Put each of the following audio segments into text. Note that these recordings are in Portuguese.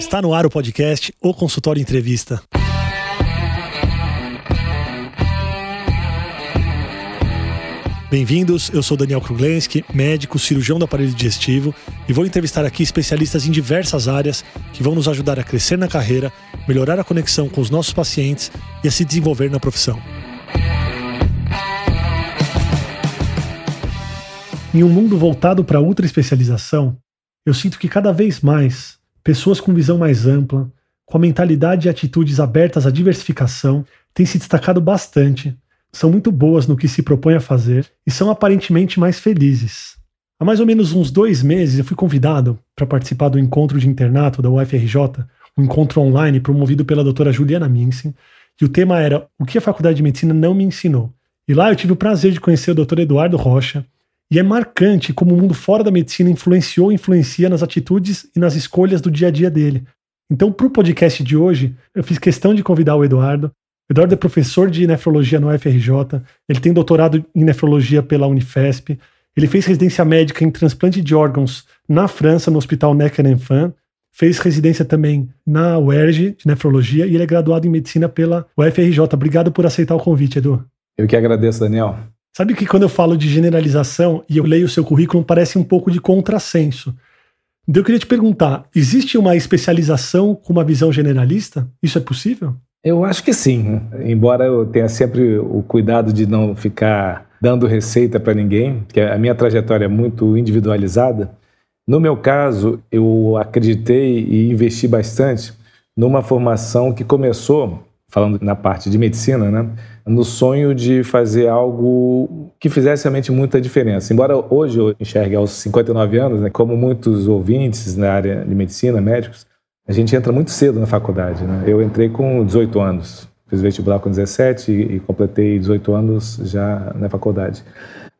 Está no ar o podcast O Consultório Entrevista. Bem-vindos, eu sou Daniel Kruglenski, médico, cirurgião do aparelho digestivo e vou entrevistar aqui especialistas em diversas áreas que vão nos ajudar a crescer na carreira, melhorar a conexão com os nossos pacientes e a se desenvolver na profissão. Em um mundo voltado para a ultra especialização, eu sinto que cada vez mais pessoas com visão mais ampla, com a mentalidade e atitudes abertas à diversificação, têm se destacado bastante são muito boas no que se propõe a fazer e são aparentemente mais felizes. Há mais ou menos uns dois meses eu fui convidado para participar do encontro de internato da UFRJ, um encontro online promovido pela doutora Juliana Minsen, e o tema era O que a Faculdade de Medicina não me ensinou. E lá eu tive o prazer de conhecer o Dr. Eduardo Rocha, e é marcante como o mundo fora da medicina influenciou e influencia nas atitudes e nas escolhas do dia a dia dele. Então, para o podcast de hoje, eu fiz questão de convidar o Eduardo Eduardo é professor de nefrologia no UFRJ, ele tem doutorado em nefrologia pela Unifesp, ele fez residência médica em transplante de órgãos na França, no Hospital Necker-Enfant, fez residência também na UERJ de nefrologia e ele é graduado em medicina pela UFRJ. Obrigado por aceitar o convite, Edu. Eu que agradeço, Daniel. Sabe que quando eu falo de generalização e eu leio o seu currículo, parece um pouco de contrassenso. Então eu queria te perguntar: existe uma especialização com uma visão generalista? Isso é possível? Eu acho que sim, embora eu tenha sempre o cuidado de não ficar dando receita para ninguém, porque a minha trajetória é muito individualizada. No meu caso, eu acreditei e investi bastante numa formação que começou, falando na parte de medicina, né, no sonho de fazer algo que fizesse realmente muita diferença. Embora hoje eu enxergue aos 59 anos, né, como muitos ouvintes na área de medicina, médicos, a gente entra muito cedo na faculdade. Né? Eu entrei com 18 anos, fiz vestibular com 17 e, completei 18 anos já na faculdade.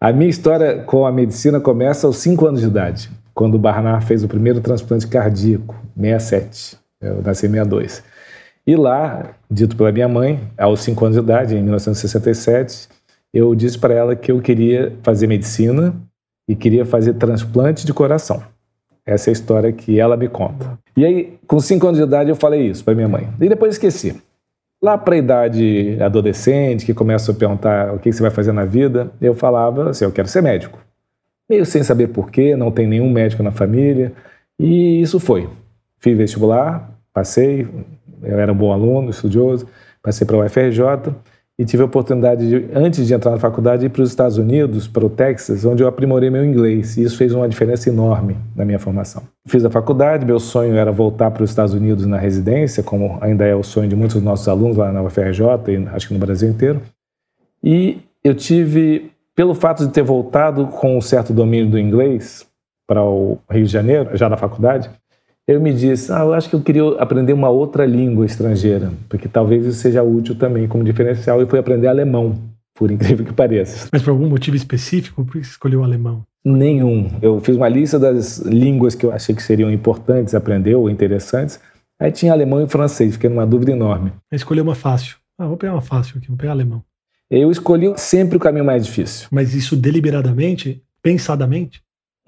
A minha história com a medicina começa aos 5 anos de idade, quando o Barnard fez o primeiro transplante cardíaco, 67. Eu nasci em 62. E lá, dito pela minha mãe, aos 5 anos de idade, em 1967, eu disse para ela que eu queria fazer medicina e queria fazer transplante de coração. Essa é a história que ela me conta. E aí, com cinco anos de idade, eu falei isso para minha mãe. E depois esqueci. Lá para a idade adolescente, que começa a perguntar o que você vai fazer na vida, eu falava assim: eu quero ser médico. Meio sem saber porquê, não tem nenhum médico na família. E isso foi. Fiz vestibular, passei, eu era um bom aluno, estudioso, passei para o UFRJ e tive a oportunidade, de, antes de entrar na faculdade, ir para os Estados Unidos, para o Texas, onde eu aprimorei meu inglês. E isso fez uma diferença enorme na minha formação. Fiz a faculdade, meu sonho era voltar para os Estados Unidos na residência, como ainda é o sonho de muitos dos nossos alunos lá na UFRJ e acho que no Brasil inteiro. E eu tive, pelo fato de ter voltado com um certo domínio do inglês para o Rio de Janeiro, já na faculdade, eu me disse, ah, eu acho que eu queria aprender uma outra língua estrangeira, porque talvez isso seja útil também como diferencial, e fui aprender alemão, por incrível que pareça. Mas por algum motivo específico, por que você escolheu o alemão? Nenhum. Eu fiz uma lista das línguas que eu achei que seriam importantes aprender ou interessantes, aí tinha alemão e francês, fiquei numa dúvida enorme. Escolheu uma fácil. Ah, vou pegar uma fácil aqui, vou pegar alemão. Eu escolhi sempre o caminho mais difícil. Mas isso deliberadamente? Pensadamente?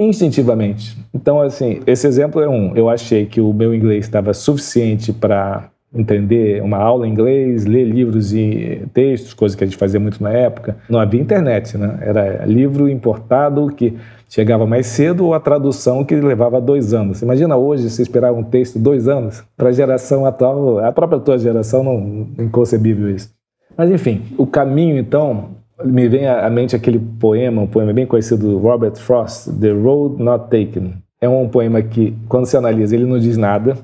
Instintivamente. Então, assim, esse exemplo é um. Eu achei que o meu inglês estava suficiente para entender uma aula em inglês, ler livros e textos, coisa que a gente fazia muito na época. Não havia internet, né? Era livro importado que chegava mais cedo ou a tradução que levava dois anos. Imagina hoje se esperar um texto dois anos. Para a geração atual, a própria tua geração, não inconcebível isso. Mas enfim, o caminho então me vem à mente aquele poema, um poema bem conhecido do Robert Frost, The Road Not Taken. É um poema que, quando se analisa, ele não diz nada,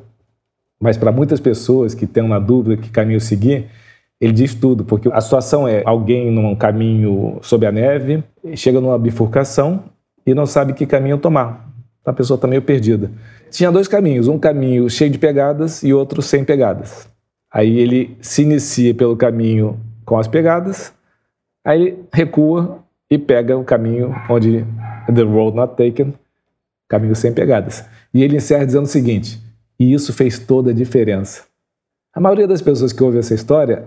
mas para muitas pessoas que têm uma dúvida que caminho seguir, ele diz tudo, porque a situação é alguém num caminho sob a neve, chega numa bifurcação e não sabe que caminho tomar. A pessoa está meio perdida. Tinha dois caminhos, um caminho cheio de pegadas e outro sem pegadas. Aí ele se inicia pelo caminho com as pegadas Aí ele recua e pega o caminho onde The Road Not Taken, caminho sem pegadas. E ele encerra dizendo o seguinte: e isso fez toda a diferença. A maioria das pessoas que ouvem essa história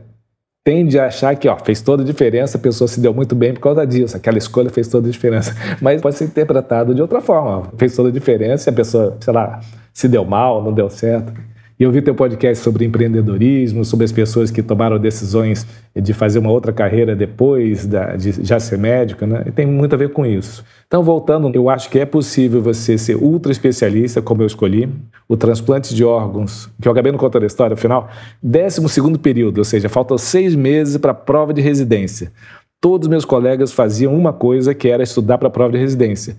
tende a achar que ó, fez toda a diferença, a pessoa se deu muito bem por causa disso, aquela escolha fez toda a diferença. Mas pode ser interpretado de outra forma. Fez toda a diferença e a pessoa, sei lá, se deu mal, não deu certo. E eu vi teu podcast sobre empreendedorismo, sobre as pessoas que tomaram decisões de fazer uma outra carreira depois da, de já ser médico, né? E tem muito a ver com isso. Então, voltando, eu acho que é possível você ser ultra especialista, como eu escolhi, o transplante de órgãos, que eu acabei não contando a história, afinal, 12 período, ou seja, faltam seis meses para a prova de residência. Todos meus colegas faziam uma coisa que era estudar para a prova de residência.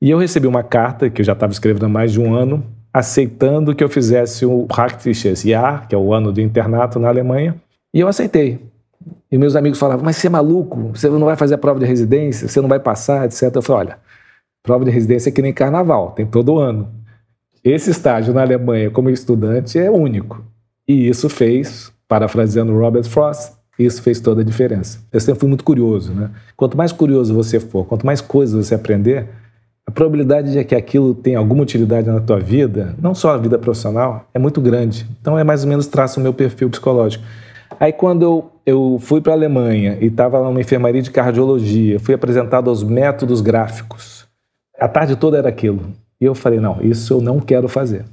E eu recebi uma carta, que eu já estava escrevendo há mais de um ano, aceitando que eu fizesse o Praktisches Jahr, que é o ano do internato na Alemanha, e eu aceitei. E meus amigos falavam, mas você é maluco, você não vai fazer a prova de residência, você não vai passar, etc. Eu falei, olha, prova de residência é que nem carnaval, tem todo ano. Esse estágio na Alemanha como estudante é único. E isso fez, parafraseando Robert Frost, isso fez toda a diferença. Eu sempre fui muito curioso, né? Quanto mais curioso você for, quanto mais coisas você aprender, a probabilidade de que aquilo tenha alguma utilidade na tua vida, não só a vida profissional, é muito grande. Então é mais ou menos traça o meu perfil psicológico. Aí quando eu, eu fui para a Alemanha e estava numa enfermaria de cardiologia, fui apresentado aos métodos gráficos. A tarde toda era aquilo. E eu falei, não, isso eu não quero fazer.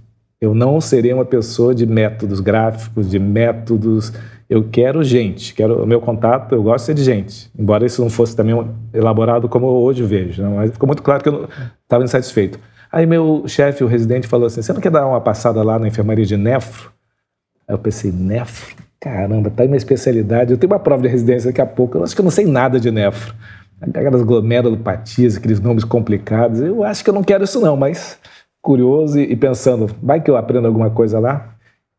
Eu não serei uma pessoa de métodos gráficos, de métodos eu quero gente, quero o meu contato, eu gosto de gente. Embora isso não fosse também elaborado como hoje vejo, né? mas ficou muito claro que eu estava insatisfeito. Aí meu chefe, o residente, falou assim: você não quer dar uma passada lá na enfermaria de nefro? Aí eu pensei, nefro? Caramba, tá aí minha especialidade. Eu tenho uma prova de residência daqui a pouco. Eu acho que eu não sei nada de nefro. Aquelas glomerulopatias, aqueles nomes complicados. Eu acho que eu não quero isso não, mas curioso e pensando, vai que eu aprendo alguma coisa lá?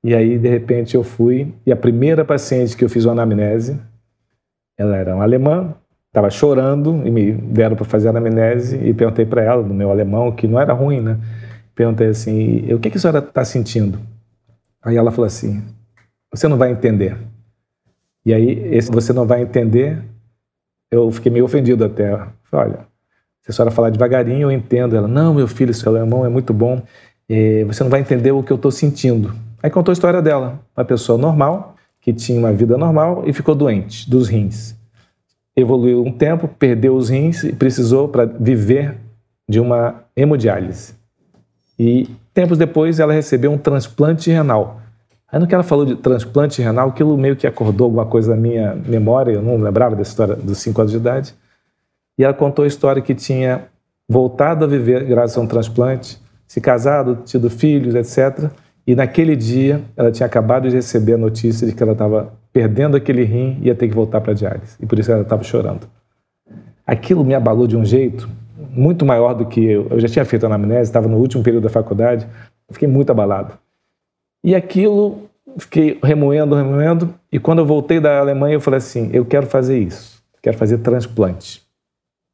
E aí, de repente, eu fui e a primeira paciente que eu fiz uma anamnese, ela era uma alemã, estava chorando e me deram para fazer a anamnese e perguntei para ela, no meu alemão, que não era ruim, né? Perguntei assim, o que, que a senhora está sentindo? Aí ela falou assim, você não vai entender. E aí, esse você não vai entender, eu fiquei meio ofendido até. Falei, olha, se a senhora falar devagarinho, eu entendo. Ela, não, meu filho, seu alemão é muito bom, eh, você não vai entender o que eu estou sentindo. Aí contou a história dela, uma pessoa normal, que tinha uma vida normal e ficou doente dos rins. Evoluiu um tempo, perdeu os rins e precisou para viver de uma hemodiálise. E tempos depois ela recebeu um transplante renal. Aí no que ela falou de transplante renal, aquilo meio que acordou alguma coisa na minha memória, eu não lembrava dessa história dos 5 anos de idade. E ela contou a história que tinha voltado a viver graças a um transplante, se casado, tido filhos, etc. E naquele dia, ela tinha acabado de receber a notícia de que ela estava perdendo aquele rim e ia ter que voltar para a diálise. E por isso ela estava chorando. Aquilo me abalou de um jeito muito maior do que eu. Eu já tinha feito a anamnese, estava no último período da faculdade, fiquei muito abalado. E aquilo, fiquei remoendo, remoendo. E quando eu voltei da Alemanha, eu falei assim: eu quero fazer isso, quero fazer transplante.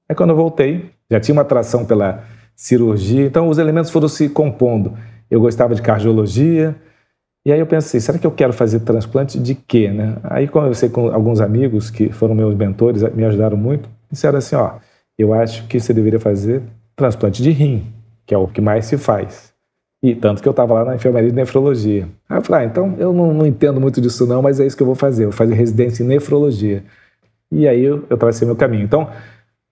Aí quando eu voltei, já tinha uma atração pela cirurgia, então os elementos foram se compondo eu gostava de cardiologia. E aí eu pensei, será que eu quero fazer transplante de quê, né? Aí conversei com alguns amigos que foram meus mentores, me ajudaram muito, disseram assim, ó, eu acho que você deveria fazer transplante de rim, que é o que mais se faz. E tanto que eu estava lá na enfermaria de nefrologia. Aí eu falei, ah, então eu não, não, entendo muito disso não, mas é isso que eu vou fazer, eu vou fazer residência em nefrologia. E aí eu, eu tracei meu caminho. Então,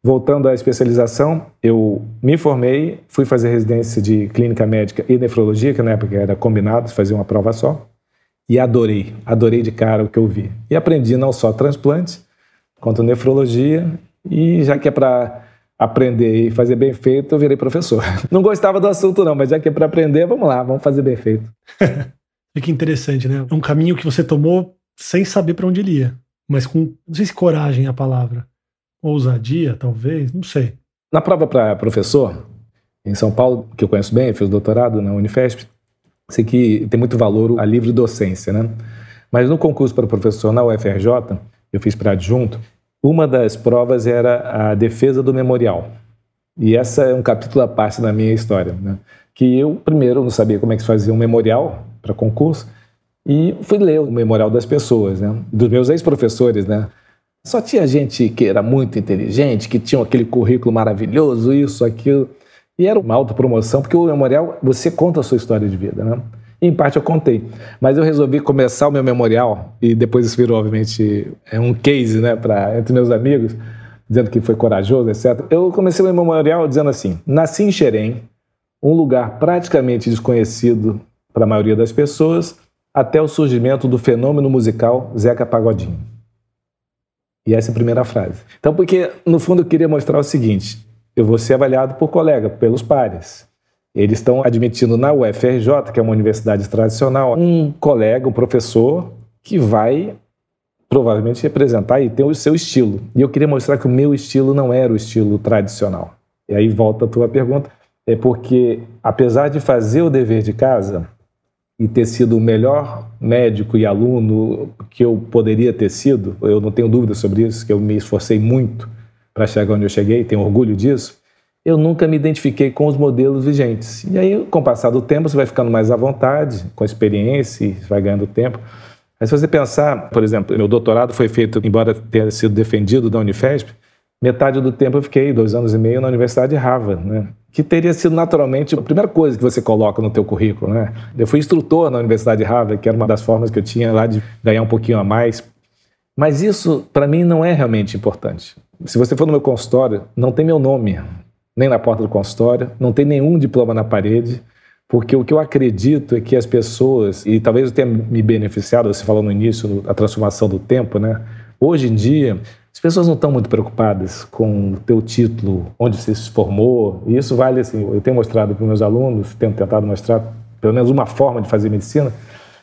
Voltando à especialização, eu me formei, fui fazer residência de clínica médica e nefrologia, que na época era combinado, fazia uma prova só, e adorei, adorei de cara o que eu vi. E aprendi não só transplante, quanto nefrologia, e já que é para aprender e fazer bem feito, eu virei professor. Não gostava do assunto não, mas já que é para aprender, vamos lá, vamos fazer bem feito. que interessante, né? É um caminho que você tomou sem saber para onde ele ia, mas com, não sei se coragem é a palavra ousadia, talvez, não sei. Na prova para professor, em São Paulo, que eu conheço bem, fiz doutorado na Unifesp, sei que tem muito valor a livre docência, né? Mas no concurso para professor na UFRJ, eu fiz para adjunto, uma das provas era a defesa do memorial. E essa é um capítulo à parte da minha história, né? Que eu, primeiro, não sabia como é que se fazia um memorial para concurso, e fui ler o memorial das pessoas, né? Dos meus ex-professores, né? Só tinha gente que era muito inteligente, que tinha aquele currículo maravilhoso, isso, aquilo. E era uma autopromoção, porque o memorial, você conta a sua história de vida, né? em parte eu contei. Mas eu resolvi começar o meu memorial, e depois isso virou, obviamente, é um case né, pra, entre meus amigos, dizendo que foi corajoso, etc. Eu comecei o meu memorial dizendo assim: nasci em Xerém, um lugar praticamente desconhecido para a maioria das pessoas, até o surgimento do fenômeno musical Zeca Pagodinho. E essa é a primeira frase. Então, porque no fundo eu queria mostrar o seguinte: eu vou ser avaliado por colega, pelos pares. Eles estão admitindo na UFRJ, que é uma universidade tradicional, um colega, um professor, que vai provavelmente representar e ter o seu estilo. E eu queria mostrar que o meu estilo não era o estilo tradicional. E aí volta a tua pergunta. É porque, apesar de fazer o dever de casa e ter sido o melhor médico e aluno que eu poderia ter sido, eu não tenho dúvida sobre isso, que eu me esforcei muito para chegar onde eu cheguei, tenho orgulho disso, eu nunca me identifiquei com os modelos vigentes. E aí, com o passar do tempo, você vai ficando mais à vontade, com a experiência, vai ganhando tempo. Mas se você pensar, por exemplo, meu doutorado foi feito, embora tenha sido defendido da Unifesp, metade do tempo eu fiquei, dois anos e meio, na Universidade de Harvard, né? Que teria sido naturalmente a primeira coisa que você coloca no teu currículo. Né? Eu fui instrutor na Universidade de Harvard, que era uma das formas que eu tinha lá de ganhar um pouquinho a mais. Mas isso, para mim, não é realmente importante. Se você for no meu consultório, não tem meu nome, nem na porta do consultório, não tem nenhum diploma na parede, porque o que eu acredito é que as pessoas, e talvez eu tenha me beneficiado, você falou no início, a transformação do tempo, né? Hoje em dia, as pessoas não estão muito preocupadas com o teu título, onde você se formou, e isso vale assim, eu tenho mostrado para os meus alunos, tenho tentado mostrar pelo menos uma forma de fazer medicina,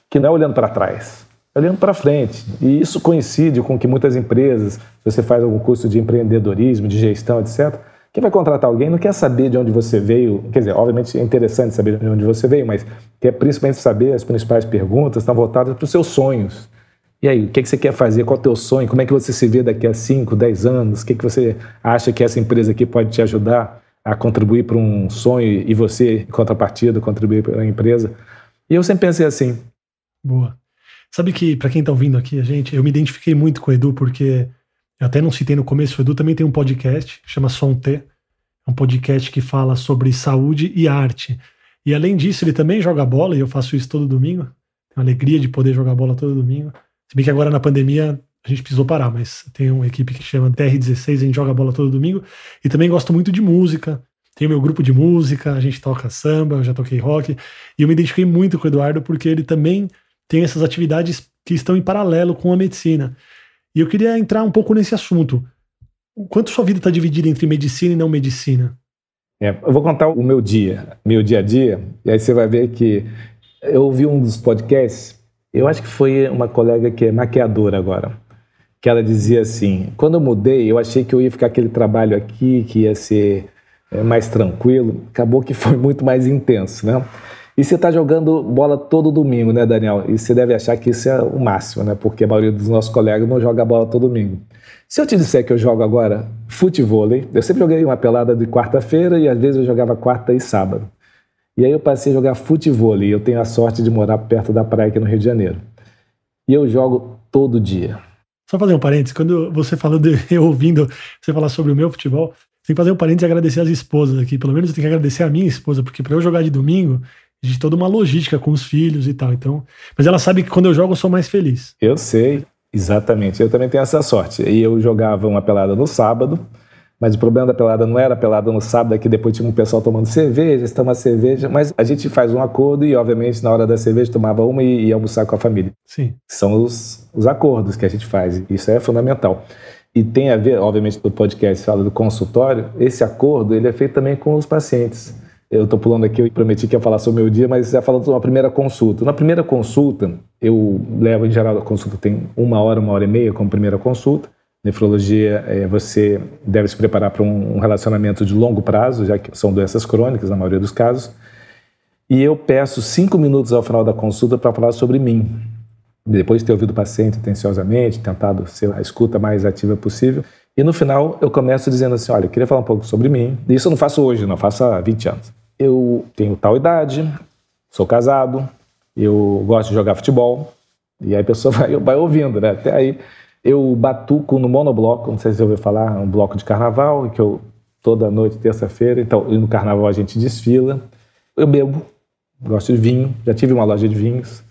que não é olhando para trás, é olhando para frente. E isso coincide com que muitas empresas, se você faz algum curso de empreendedorismo, de gestão, etc., quem vai contratar alguém não quer saber de onde você veio, quer dizer, obviamente é interessante saber de onde você veio, mas quer principalmente saber as principais perguntas estão voltadas para os seus sonhos. E aí, o que, é que você quer fazer? Qual é o teu sonho? Como é que você se vê daqui a 5, 10 anos? O que, é que você acha que essa empresa aqui pode te ajudar a contribuir para um sonho e você, em contrapartida, contribuir para a empresa? E eu sempre pensei assim. Boa. Sabe que, para quem está ouvindo aqui, a gente, eu me identifiquei muito com o Edu, porque eu até não citei no começo, o Edu também tem um podcast, chama Som T. É um podcast que fala sobre saúde e arte. E além disso, ele também joga bola, e eu faço isso todo domingo. Tenho alegria de poder jogar bola todo domingo. Se bem que agora na pandemia a gente precisou parar, mas tem uma equipe que chama TR16, a gente joga bola todo domingo. E também gosto muito de música. Tenho meu grupo de música, a gente toca samba, eu já toquei rock. E eu me identifiquei muito com o Eduardo porque ele também tem essas atividades que estão em paralelo com a medicina. E eu queria entrar um pouco nesse assunto. Quanto sua vida está dividida entre medicina e não medicina? É, eu vou contar o meu dia, meu dia a dia, e aí você vai ver que eu ouvi um dos podcasts, eu acho que foi uma colega que é maquiadora agora, que ela dizia assim: quando eu mudei, eu achei que eu ia ficar aquele trabalho aqui, que ia ser é, mais tranquilo, acabou que foi muito mais intenso, né? E você está jogando bola todo domingo, né, Daniel? E você deve achar que isso é o máximo, né? Porque a maioria dos nossos colegas não joga bola todo domingo. Se eu te disser que eu jogo agora futebol, eu sempre joguei uma pelada de quarta-feira e às vezes eu jogava quarta e sábado. E aí eu passei a jogar futebol e eu tenho a sorte de morar perto da praia aqui no Rio de Janeiro. E eu jogo todo dia. Só fazer um parênteses, quando você falando, eu ouvindo você falar sobre o meu futebol, tem que fazer um parênteses e agradecer as esposas aqui. Pelo menos eu tenho que agradecer a minha esposa, porque para eu jogar de domingo, de toda uma logística com os filhos e tal. Então, mas ela sabe que quando eu jogo eu sou mais feliz. Eu sei, exatamente. Eu também tenho essa sorte. E eu jogava uma pelada no sábado, mas o problema da pelada não era a pelada no sábado, é que depois tinha um pessoal tomando cerveja, você toma cerveja, mas a gente faz um acordo e, obviamente, na hora da cerveja tomava uma e ia almoçar com a família. Sim. São os, os acordos que a gente faz. Isso é fundamental. E tem a ver, obviamente, o podcast fala do consultório, esse acordo ele é feito também com os pacientes. Eu estou pulando aqui, eu prometi que ia falar sobre o meu dia, mas já falando de uma primeira consulta. Na primeira consulta, eu levo, em geral, a consulta tem uma hora, uma hora e meia como primeira consulta. Nefrologia, é, você deve se preparar para um relacionamento de longo prazo, já que são doenças crônicas, na maioria dos casos. E eu peço cinco minutos ao final da consulta para falar sobre mim. Depois de ter ouvido o paciente atenciosamente, tentado ser a escuta mais ativa possível. E no final eu começo dizendo assim: olha, eu queria falar um pouco sobre mim. Isso eu não faço hoje, não faço há 20 anos eu tenho tal idade, sou casado, eu gosto de jogar futebol. E aí a pessoa vai, vai ouvindo, né? Até aí eu batuco no monobloco, não sei se você ouviu falar, um bloco de carnaval, que eu toda noite, terça-feira, então no carnaval a gente desfila. Eu bebo, gosto de vinho, já tive uma loja de vinhos.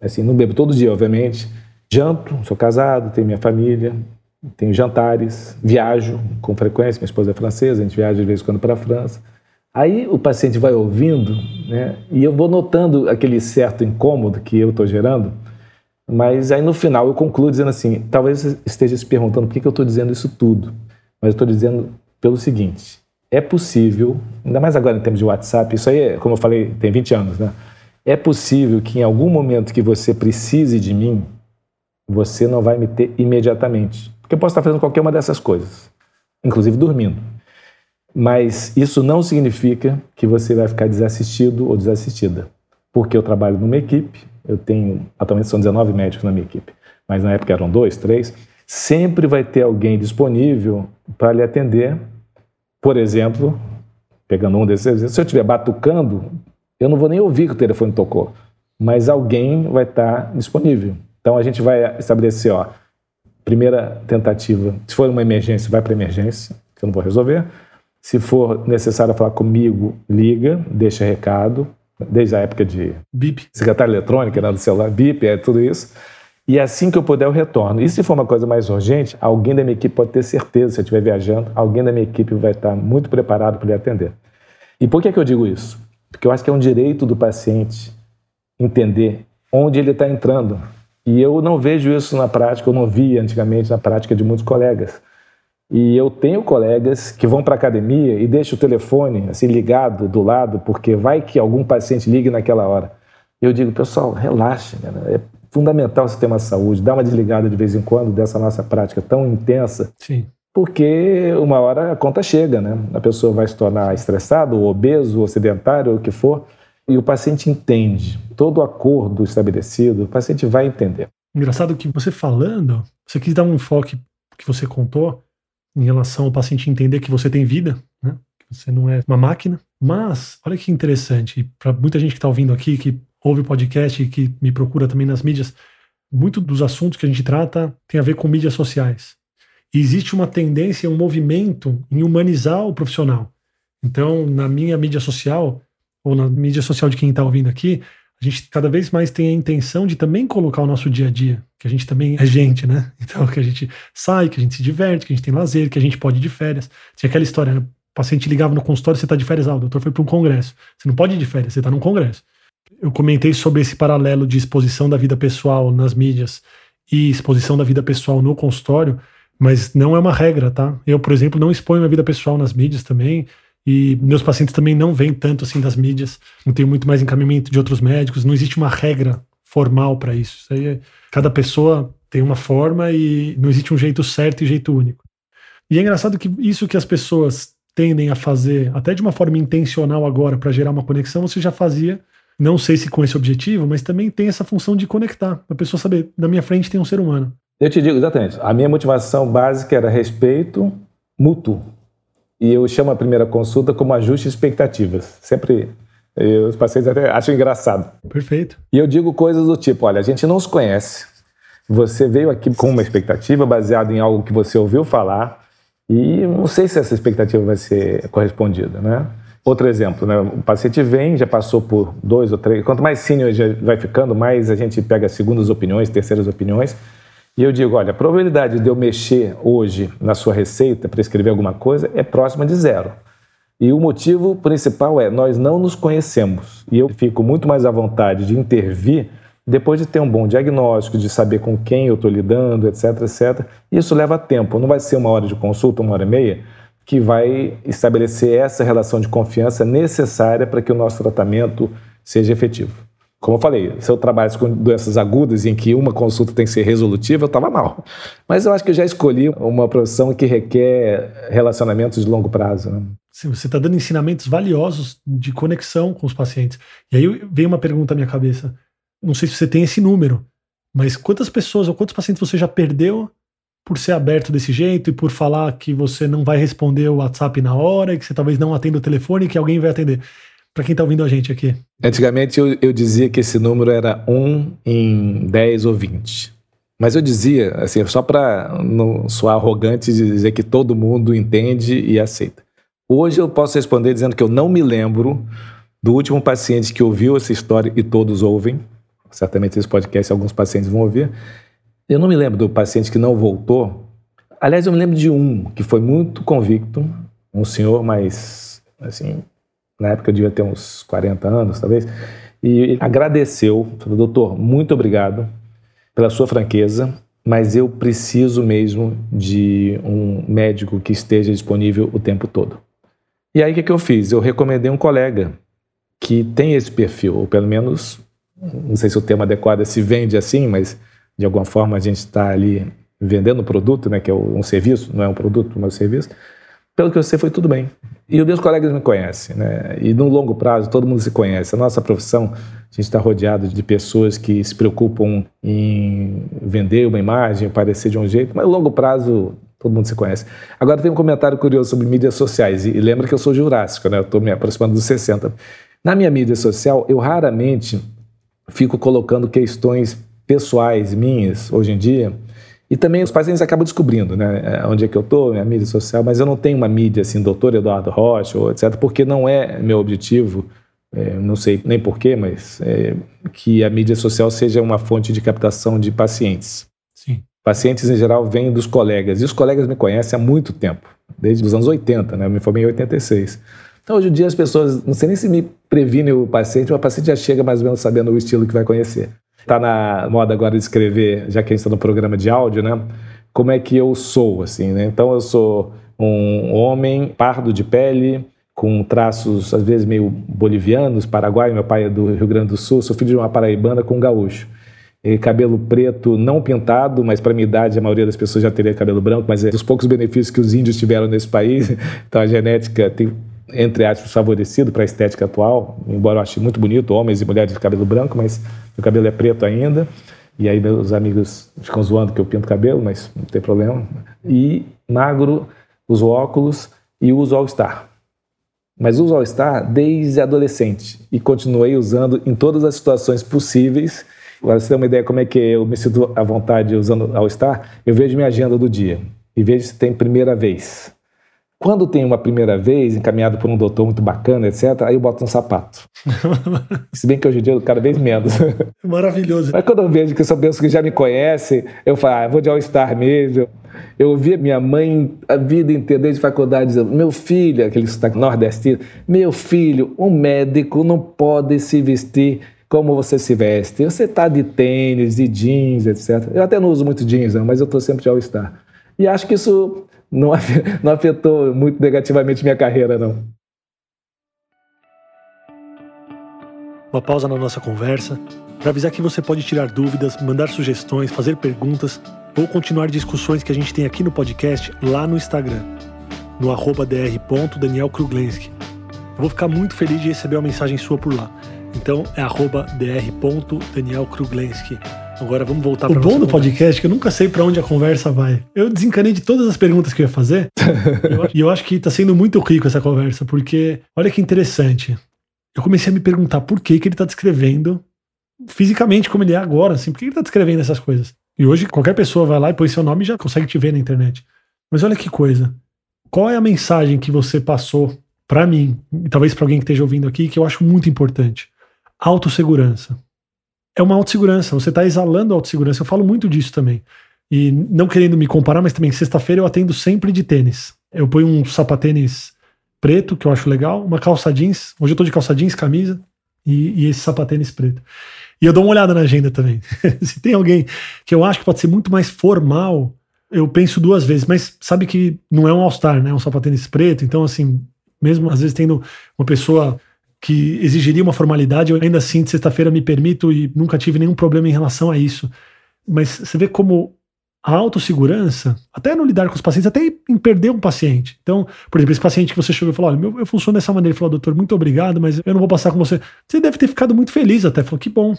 Assim, não bebo todo dia, obviamente. Janto, sou casado, tenho minha família, tenho jantares, viajo com frequência, minha esposa é francesa, a gente viaja de vez em quando para a França Aí o paciente vai ouvindo, né? E eu vou notando aquele certo incômodo que eu estou gerando, mas aí no final eu concluo dizendo assim: talvez você esteja se perguntando por que, eu estou dizendo isso tudo, mas eu estou dizendo pelo seguinte: é possível, ainda mais agora em termos de WhatsApp, isso aí, como eu falei, tem 20 anos, né? É possível que em algum momento que você precise de mim, você não vai me ter imediatamente. Porque eu posso estar fazendo qualquer uma dessas coisas, inclusive dormindo. Mas isso não significa que você vai ficar desassistido ou desassistida. Porque eu trabalho numa equipe, eu tenho, atualmente são 19 médicos na minha equipe, mas na época eram dois, três. Sempre vai ter alguém disponível para lhe atender. Por exemplo, pegando um desses exemplos, se eu estiver batucando, eu não vou nem ouvir que o telefone tocou, mas alguém vai estar disponível. Então a gente vai estabelecer, ó, primeira tentativa, se for uma emergência, vai para emergência, que eu não vou resolver. Se for necessário falar comigo, liga, deixa recado, desde a época de BIP, secretária eletrônica, né, do celular, BIP, é tudo isso. E assim que eu puder, eu retorno. E se for uma coisa mais urgente, alguém da minha equipe pode ter certeza, se eu estiver viajando, alguém da minha equipe vai estar muito preparado para lhe atender. E por que, que eu digo isso? Porque eu acho que é um direito do paciente entender onde ele está entrando. E eu não vejo isso na prática, eu não via antigamente na prática de muitos colegas. E eu tenho colegas que vão para a academia e deixam o telefone assim ligado do lado, porque vai que algum paciente ligue naquela hora. Eu digo, pessoal, relaxa, é fundamental você ter uma saúde, dá uma desligada de vez em quando dessa nossa prática tão intensa. Sim. Porque uma hora a conta chega, né? A pessoa vai se tornar estressado, ou obeso, ou sedentário, ou o que for, e o paciente entende. Todo acordo estabelecido, o paciente vai entender. Engraçado que você falando, você quis dar um enfoque que você contou, em relação ao paciente entender que você tem vida, né? que você não é uma máquina. Mas, olha que interessante, para muita gente que está ouvindo aqui, que ouve o podcast e que me procura também nas mídias, muito dos assuntos que a gente trata tem a ver com mídias sociais. E existe uma tendência, um movimento em humanizar o profissional. Então, na minha mídia social, ou na mídia social de quem está ouvindo aqui, a gente cada vez mais tem a intenção de também colocar o nosso dia a dia, que a gente também é gente, né? Então, que a gente sai, que a gente se diverte, que a gente tem lazer, que a gente pode ir de férias. Tinha aquela história, né? O paciente ligava no consultório, você está de férias, ah, o doutor foi para um congresso. Você não pode ir de férias, você está num congresso. Eu comentei sobre esse paralelo de exposição da vida pessoal nas mídias e exposição da vida pessoal no consultório, mas não é uma regra, tá? Eu, por exemplo, não exponho minha vida pessoal nas mídias também. E meus pacientes também não vêm tanto assim das mídias. Eu tenho muito mais encaminhamento de outros médicos. Não existe uma regra formal para isso. isso aí é, cada pessoa tem uma forma e não existe um jeito certo e jeito único. E é engraçado que isso que as pessoas tendem a fazer, até de uma forma intencional agora, para gerar uma conexão, você já fazia. Não sei se com esse objetivo, mas também tem essa função de conectar. A pessoa saber, na minha frente tem um ser humano. Eu te digo exatamente. A minha motivação básica era respeito mútuo e eu chamo a primeira consulta como ajuste de expectativas. Sempre os pacientes até acham engraçado. Perfeito. E eu digo coisas do tipo: olha, a gente não se conhece. Você veio aqui com uma expectativa baseada em algo que você ouviu falar e não sei se essa expectativa vai ser correspondida, né? Outro exemplo, né? O paciente vem, já passou por dois ou três. Quanto mais senior já vai ficando, mais a gente pega segundas opiniões, terceiras opiniões. E eu digo, olha, a probabilidade de eu mexer hoje na sua receita para escrever alguma coisa é próxima de zero. E o motivo principal é nós não nos conhecemos. E eu fico muito mais à vontade de intervir depois de ter um bom diagnóstico, de saber com quem eu estou lidando, etc, etc. Isso leva tempo. Não vai ser uma hora de consulta, uma hora e meia, que vai estabelecer essa relação de confiança necessária para que o nosso tratamento seja efetivo. Como eu falei, se eu trabalhasse com doenças agudas em que uma consulta tem que ser resolutiva, eu estava mal. Mas eu acho que eu já escolhi uma profissão que requer relacionamentos de longo prazo. Né? Sim, você está dando ensinamentos valiosos de conexão com os pacientes. E aí veio uma pergunta à minha cabeça. Não sei se você tem esse número, mas quantas pessoas ou quantos pacientes você já perdeu por ser aberto desse jeito e por falar que você não vai responder o WhatsApp na hora, que você talvez não atenda o telefone e que alguém vai atender? Para quem está ouvindo a gente aqui? Antigamente eu, eu, dizia que esse número era 1 em 10 ou 20. Mas eu dizia, assim, só para não soar arrogante dizer que todo mundo entende e aceita. Hoje eu posso responder dizendo que eu não me lembro do último paciente que ouviu essa história e todos ouvem. Certamente esse podcast alguns pacientes vão ouvir. Eu não me lembro do paciente que não voltou. Aliás, eu me lembro de um que foi muito convicto, um senhor mais assim na época eu devia ter uns 40 anos, talvez, e agradeceu, falou, doutor, muito obrigado pela sua franqueza, mas eu preciso mesmo de um médico que esteja disponível o tempo todo. E aí o que, que eu fiz? Eu recomendei um colega que tem esse perfil, ou pelo menos, não sei se o termo adequado é se vende assim, mas de alguma forma a gente está ali vendendo um produto, né, que é um serviço, não é um produto, mas um serviço. Pelo que eu sei, foi tudo bem. E os meus colegas me conhecem, né? E no longo prazo, todo mundo se conhece. A nossa profissão, a gente está rodeado de pessoas que se preocupam em vender uma imagem, parecer de um jeito, mas no longo prazo, todo mundo se conhece. Agora tem um comentário curioso sobre mídias sociais. E lembra que eu sou jurássico, né? Eu estou me aproximando dos 60. Na minha mídia social, eu raramente fico colocando questões pessoais minhas, hoje em dia, e também os pacientes acabam descobrindo, né, é, onde é que eu estou, minha mídia social, mas eu não tenho uma mídia assim, doutor Eduardo Rocha, ou etc., porque não é meu objetivo, é, não sei nem porquê, mas é, que a mídia social seja uma fonte de captação de pacientes. Sim. Pacientes, em geral, vêm dos colegas, e os colegas me conhecem há muito tempo, desde os anos 80, né, eu me formei em 86. Então, hoje em dia, as pessoas, não sei nem se me previne o paciente, mas o paciente já chega mais ou menos sabendo o estilo que vai conhecer. Está na moda agora de escrever, já que a gente está no programa de áudio, né? Como é que eu sou, assim, né? Então eu sou um homem pardo de pele, com traços às vezes meio bolivianos, paraguai, meu pai é do Rio Grande do Sul, sou filho de uma paraibana com um gaúcho. E cabelo preto, não pintado, mas para minha idade a maioria das pessoas já teria cabelo branco, mas é dos poucos benefícios que os índios tiveram nesse país. Então a genética tem, entre aspas, favorecido para a estética atual, embora eu ache muito bonito homens e mulheres de cabelo branco, mas meu cabelo é preto ainda. E aí meus amigos ficam zoando que eu pinto cabelo, mas não tem problema. E magro, uso óculos e uso All-Star. Mas uso All-Star desde adolescente e continuei usando em todas as situações possíveis. Agora, você tem uma ideia como é que eu me sinto à vontade usando All-Star, eu vejo minha agenda do dia e vejo se tem primeira vez. Quando tem uma primeira vez, encaminhado por um doutor muito bacana, etc., aí eu boto um sapato. Se bem que hoje em dia cada vez menos. Maravilhoso. Mas quando eu vejo que são pessoas que já me conhecem, eu falo, ah, vou de All-Star mesmo. Eu ouvi minha mãe a vida inteira, desde faculdade, dizendo: meu filho, aquele sotaque nordestino, meu filho, um médico não pode se vestir como você se veste. Você está de tênis, de jeans, etc. Eu até não uso muito jeans, mas eu estou sempre de All-Star. E acho que isso não, não afetou muito negativamente minha carreira, não. Uma pausa na nossa conversa para avisar que você pode tirar dúvidas, mandar sugestões, fazer perguntas ou continuar discussões que a gente tem aqui no podcast lá no Instagram, no arroba dr.danielkruglenski. Eu vou ficar muito feliz de receber uma mensagem sua por lá. Então é arroba dr.danielkruglenski. Agora vamos voltar para O bom do podcast é que eu nunca sei para onde a conversa vai. Eu desencanei de todas as perguntas que eu ia fazer. e eu acho que está sendo muito rico essa conversa, porque olha que interessante. Eu comecei a me perguntar por que, que ele está descrevendo fisicamente como ele é agora, assim, por que ele está descrevendo essas coisas? E hoje qualquer pessoa vai lá e põe seu nome e já consegue te ver na internet. Mas olha que coisa. Qual é a mensagem que você passou para mim, e talvez para alguém que esteja ouvindo aqui, que eu acho muito importante? Autossegurança é uma autossegurança. Você está exalando autossegurança. Eu falo muito disso também. E não querendo me comparar, mas também sexta-feira eu atendo sempre de tênis. Eu ponho um sapatênis preto, que eu acho legal, uma calça jeans. Hoje eu tô de calça jeans, camisa e, e esse sapatênis preto. E eu dou uma olhada na agenda também. Se tem alguém que eu acho que pode ser muito mais formal, eu penso duas vezes. Mas sabe que não é um all-star, né? É um sapatênis preto. Então, assim, mesmo às vezes tendo uma pessoa que exigiria uma formalidade, eu ainda assim, de sexta-feira, me permito e nunca tive nenhum problema em relação a isso. Mas você vê como a autossegurança, até no lidar com os pacientes, até em perder um paciente. Então, por exemplo, esse paciente que você chegou e falou: olha, eu, eu funciono dessa maneira. Ele falou, doutor, muito obrigado, mas eu não vou passar com você. Você deve ter ficado muito feliz até. Falou, que bom,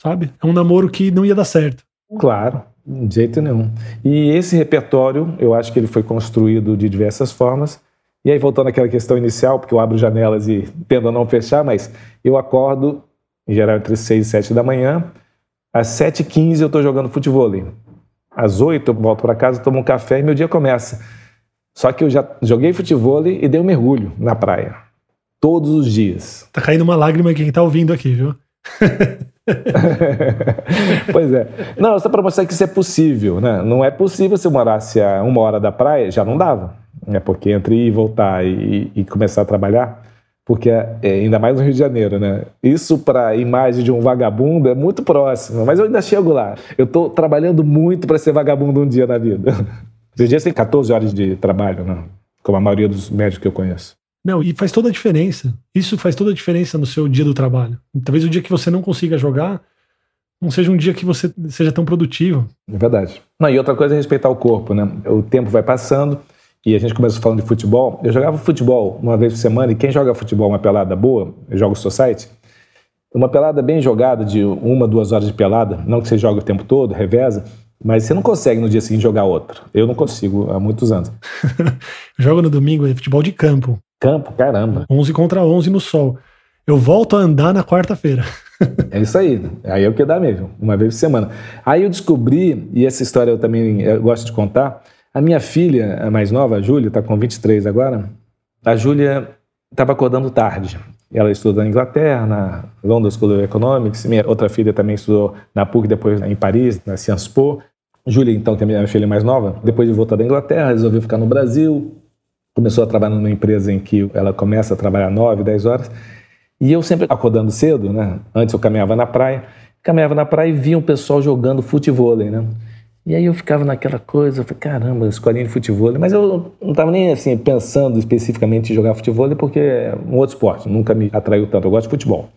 sabe? É um namoro que não ia dar certo. Claro, de jeito nenhum. E esse repertório, eu acho que ele foi construído de diversas formas. E aí, voltando àquela questão inicial, porque eu abro janelas e tendo a não fechar, mas eu acordo, em geral, entre 6 e 7 da manhã. Às 7h15 eu estou jogando futebol. Às 8 eu volto para casa, tomo um café e meu dia começa. Só que eu já joguei futebol e dei um mergulho na praia. Todos os dias. Tá caindo uma lágrima quem tá ouvindo aqui, viu? pois é. Não, só para mostrar que isso é possível, né? Não é possível se eu morasse a uma hora da praia, já não dava né? porque entre ir e voltar e, e, começar a trabalhar, porque é, ainda mais no Rio de Janeiro, né? Isso para a imagem de um vagabundo é muito próximo, mas eu ainda chego lá. Eu estou trabalhando muito para ser vagabundo um dia na vida. Os dias tem 14 horas de trabalho, né? como a maioria dos médicos que eu conheço. Não, e faz toda a diferença. Isso faz toda a diferença no seu dia do trabalho. Talvez o dia que você não consiga jogar não seja um dia que você seja tão produtivo. É verdade. Não, e outra coisa é respeitar o corpo, né? O tempo vai passando e a gente começou falando de futebol. Eu jogava futebol uma vez por semana e quem joga futebol uma pelada boa, eu jogo society, uma pelada bem jogada de uma, duas horas de pelada, não que você jogue o tempo todo, reveza, mas você não consegue no dia seguinte jogar outra. Eu não consigo há muitos anos. Jogo no domingo é futebol de campo. Campo, caramba. 11 contra 11 no sol. Eu volto a andar na quarta-feira. é isso aí. Aí é o que dá mesmo, uma vez por semana. Aí eu descobri, e essa história eu também eu gosto de contar, a minha filha, a mais nova, a Júlia, está com 23 agora, a Júlia estava acordando tarde. Ela estudou na Inglaterra, na London School of Economics. Minha outra filha também estudou na PUC, depois em Paris, na Sciences Po. Júlia, então, que é a minha filha mais nova, depois de voltar da Inglaterra, resolveu ficar no Brasil. Começou a trabalhar numa empresa em que ela começa a trabalhar 9, 10 horas. E eu sempre acordando cedo, né? Antes eu caminhava na praia. Caminhava na praia e via um pessoal jogando futebol, né? E aí eu ficava naquela coisa, eu falei, caramba, escolinha de futebol. Mas eu não estava nem assim pensando especificamente em jogar futebol, porque é um outro esporte, nunca me atraiu tanto. Eu gosto de futebol.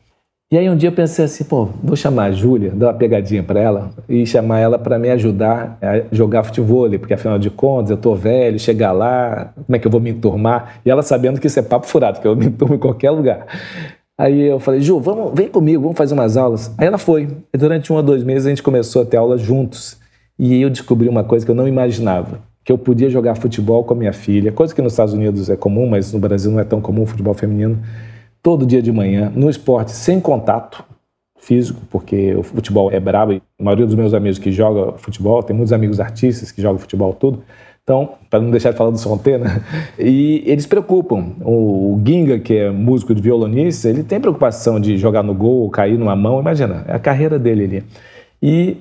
E aí um dia eu pensei assim, pô, vou chamar a Júlia, dar uma pegadinha para ela e chamar ela para me ajudar a jogar futebol, porque afinal de contas eu tô velho, chegar lá, como é que eu vou me enturmar? E ela sabendo que isso é papo furado, que eu me enturmo em qualquer lugar. Aí eu falei, Ju, vamos, vem comigo, vamos fazer umas aulas. Aí ela foi. E durante um ou dois meses a gente começou a ter aulas juntos. E eu descobri uma coisa que eu não imaginava, que eu podia jogar futebol com a minha filha, coisa que nos Estados Unidos é comum, mas no Brasil não é tão comum, futebol feminino, todo dia de manhã, no esporte sem contato físico, porque o futebol é brabo, e a maioria dos meus amigos que jogam futebol, tem muitos amigos artistas que jogam futebol tudo, então, para não deixar de falar do Sonté, né? E eles preocupam. O, Ginga, que é músico de violonista, ele tem preocupação de jogar no gol, cair numa mão, imagina, é a carreira dele ali. E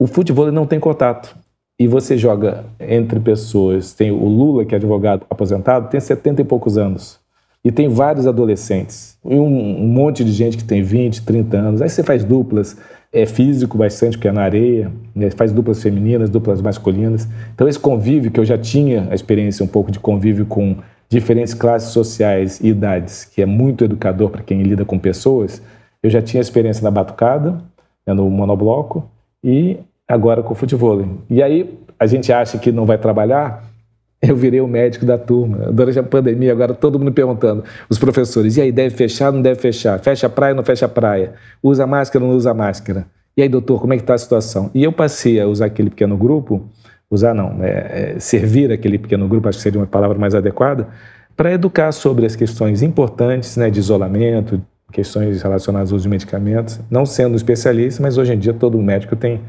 o futebol não tem contato. E você joga entre pessoas. Tem o Lula, que é advogado aposentado, tem 70 e poucos anos. E tem vários adolescentes. E um, monte de gente que tem 20, 30 anos. Aí você faz duplas. É físico bastante, porque é na areia. Né? Faz duplas femininas, duplas masculinas. Então esse convívio, que eu já tinha a experiência um pouco de convívio com diferentes classes sociais e idades, que é muito educador para quem lida com pessoas, eu já tinha experiência na batucada, né, no monobloco, e agora com o futebol. E aí a gente acha que não vai trabalhar. Eu virei o médico da turma. Durante a pandemia, agora todo mundo perguntando, os professores, e aí, deve fechar, não deve fechar? Fecha a praia, não fecha a praia? Usa máscara, não usa máscara? E aí, doutor, como é que está a situação? E eu passei a usar aquele pequeno grupo, usar não, é, é, servir aquele pequeno grupo, acho que seria uma palavra mais adequada, para educar sobre as questões importantes né, de isolamento, questões relacionadas ao uso de medicamentos, não sendo especialista, mas hoje em dia todo médico tem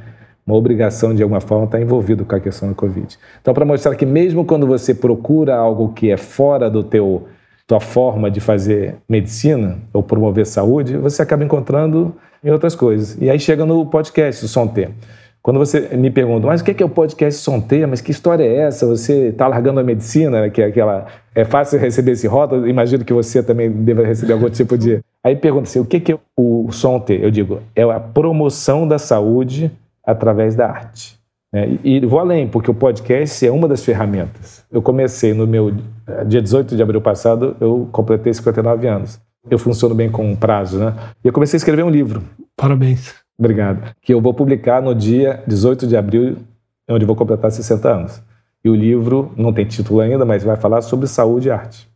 uma obrigação de alguma forma estar envolvido com a questão da Covid. Então, para mostrar que mesmo quando você procura algo que é fora do teu tua forma de fazer medicina ou promover saúde, você acaba encontrando em outras coisas. E aí chega no podcast, o Som T. Quando você me pergunta, mas o que é o podcast Som T? Mas que história é essa? Você está largando a medicina, que é aquela. É fácil receber esse rótulo, imagino que você também deva receber algum tipo de. Aí pergunta assim: o que é o Som T? Eu digo, é a promoção da saúde através da arte. Né? E vou além, porque o podcast é uma das ferramentas. Eu comecei no meu dia 18 de abril passado, eu completei 59 anos. Eu funciono bem com um prazo, né? E eu comecei a escrever um livro. Parabéns. Obrigado. Que eu vou publicar no dia 18 de abril, onde vou completar 60 anos. E o livro não tem título ainda, mas vai falar sobre saúde e arte.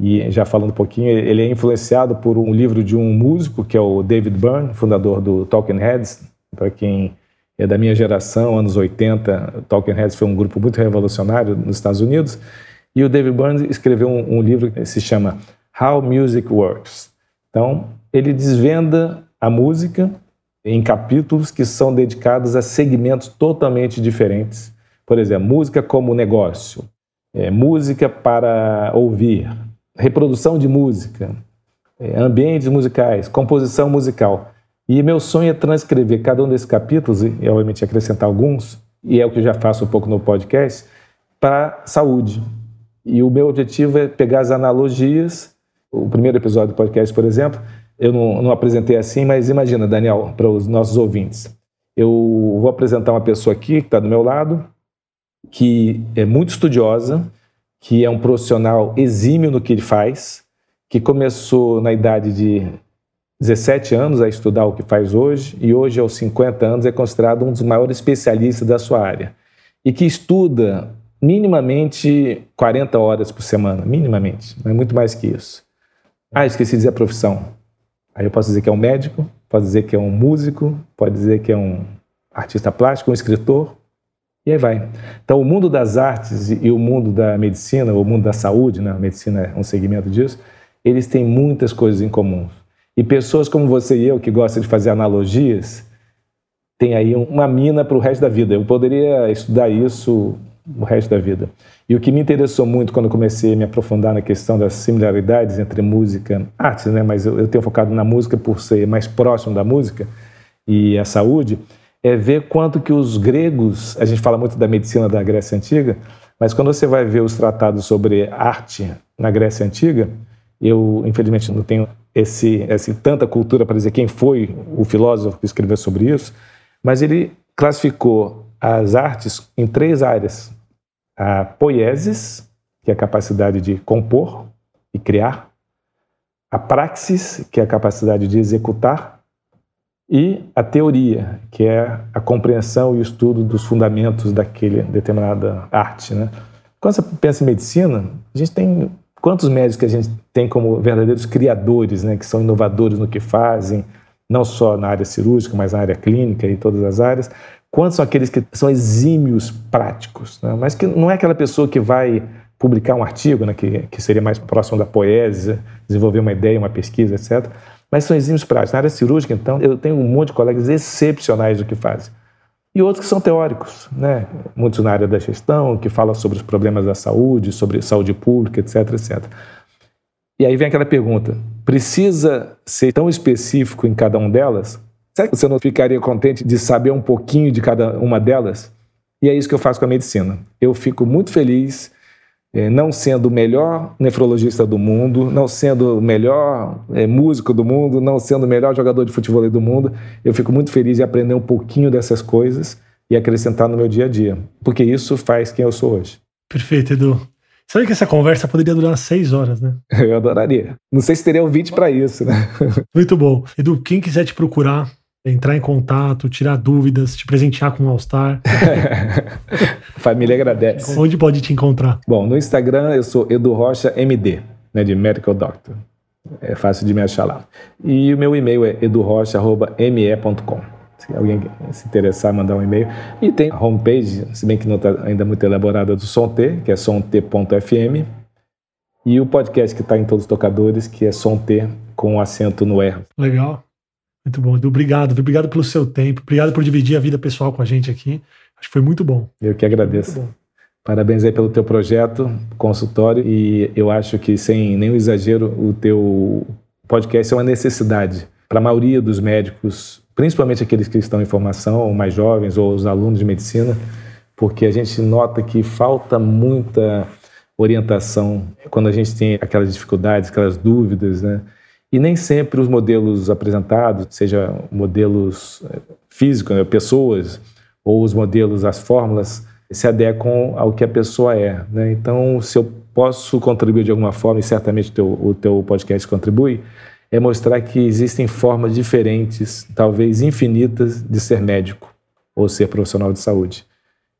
E já falando um pouquinho, ele é influenciado por um livro de um músico, que é o David Byrne, fundador do Talking Heads. Para quem é da minha geração, anos 80, Talking Heads foi um grupo muito revolucionário nos Estados Unidos, e o David Burns escreveu um, um livro que se chama How Music Works. Então, ele desvenda a música em capítulos que são dedicados a segmentos totalmente diferentes. Por exemplo, música como negócio, é, música para ouvir, reprodução de música, é, ambientes musicais, composição musical. E meu sonho é transcrever cada um desses capítulos, e obviamente acrescentar alguns, e é o que eu já faço um pouco no podcast, para saúde. E o meu objetivo é pegar as analogias O primeiro episódio do podcast, por exemplo, eu não, não apresentei assim, mas imagina, Daniel, para os nossos ouvintes. Eu vou apresentar uma pessoa aqui que está do meu lado, que é muito estudiosa, que é um profissional exímio no que ele faz, que começou na idade de 17 anos a estudar o que faz hoje e hoje, aos 50 anos, é considerado um dos maiores especialistas da sua área e que estuda minimamente 40 horas por semana, minimamente, não é muito mais que isso. Ah, esqueci de dizer a profissão. Aí eu posso dizer que é um médico, posso dizer que é um músico, pode dizer que é um artista plástico, um escritor, e aí vai. Então, o mundo das artes e o mundo da medicina, o mundo da saúde, né? a medicina é um segmento disso, eles têm muitas coisas em comum. E pessoas como você e eu, que gostam de fazer analogias, tem aí uma mina para o resto da vida. Eu poderia estudar isso o resto da vida. E o que me interessou muito quando comecei a me aprofundar na questão das similaridades entre música, artes, né? mas eu, eu tenho focado na música por ser mais próximo da música e a saúde, é ver quanto que os gregos, a gente fala muito da medicina da Grécia Antiga, mas quando você vai ver os tratados sobre arte na Grécia Antiga, eu infelizmente não tenho esse, esse tanta cultura para dizer quem foi o filósofo que escreveu sobre isso, mas ele classificou as artes em três áreas: a poiesis, que é a capacidade de compor e criar, a praxis, que é a capacidade de executar, e a teoria, que é a compreensão e o estudo dos fundamentos daquele determinada arte. Né? Quando você pensa em medicina, a gente tem quantos médicos que a gente tem como verdadeiros criadores, né, que são inovadores no que fazem, não só na área cirúrgica, mas na área clínica e todas as áreas. Quantos são aqueles que são exímios práticos, né? mas que não é aquela pessoa que vai publicar um artigo, né, que, que seria mais próximo da poesia, desenvolver uma ideia, uma pesquisa, etc. Mas são exímios práticos. Na área cirúrgica, então, eu tenho um monte de colegas excepcionais do que fazem. E outros que são teóricos, né? muitos na área da gestão, que falam sobre os problemas da saúde, sobre saúde pública, etc, etc. E aí vem aquela pergunta: precisa ser tão específico em cada uma delas? Será que você não ficaria contente de saber um pouquinho de cada uma delas? E é isso que eu faço com a medicina. Eu fico muito feliz, não sendo o melhor nefrologista do mundo, não sendo o melhor eh, músico do mundo, não sendo o melhor jogador de futebol do mundo. Eu fico muito feliz de aprender um pouquinho dessas coisas e acrescentar no meu dia a dia, porque isso faz quem eu sou hoje. Perfeito, Edu. Sabe que essa conversa poderia durar seis horas, né? Eu adoraria. Não sei se teria um vídeo para isso, né? Muito bom. Edu, quem quiser te procurar, entrar em contato, tirar dúvidas, te presentear com um All-Star. Família agradece. Onde pode te encontrar? Bom, no Instagram eu sou Edu Rocha MD, né, de Medical Doctor. É fácil de me achar lá. E o meu e-mail é edurrocha.me.com se alguém se interessar, mandar um e-mail. E tem a homepage, se bem que não está ainda muito elaborada, do Som T, que é somT.fm. E o podcast que está em todos os tocadores, que é Som T, com acento no R. Legal. Muito bom. Edu, obrigado. Obrigado pelo seu tempo. Obrigado por dividir a vida pessoal com a gente aqui. Acho que foi muito bom. Eu que agradeço. Parabéns aí pelo teu projeto, consultório. E eu acho que, sem nenhum exagero, o teu podcast é uma necessidade para a maioria dos médicos principalmente aqueles que estão em formação, ou mais jovens, ou os alunos de medicina, porque a gente nota que falta muita orientação quando a gente tem aquelas dificuldades, aquelas dúvidas, né? E nem sempre os modelos apresentados, seja modelos eh, físicos, né, pessoas, ou os modelos, as fórmulas, se adequam ao que a pessoa é. Né? Então, se eu posso contribuir de alguma forma, e certamente o teu, o teu podcast contribui, é mostrar que existem formas diferentes, talvez infinitas, de ser médico ou ser profissional de saúde.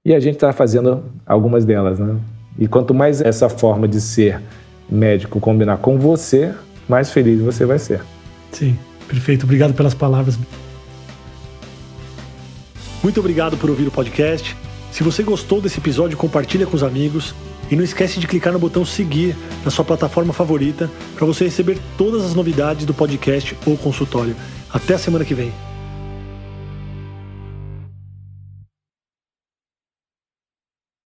E a gente está fazendo algumas delas, né? E quanto mais essa forma de ser médico combinar com você, mais feliz você vai ser. Sim, perfeito. Obrigado pelas palavras. Muito obrigado por ouvir o podcast. Se você gostou desse episódio, compartilha com os amigos. E não esquece de clicar no botão seguir na sua plataforma favorita para você receber todas as novidades do podcast ou consultório. Até a semana que vem.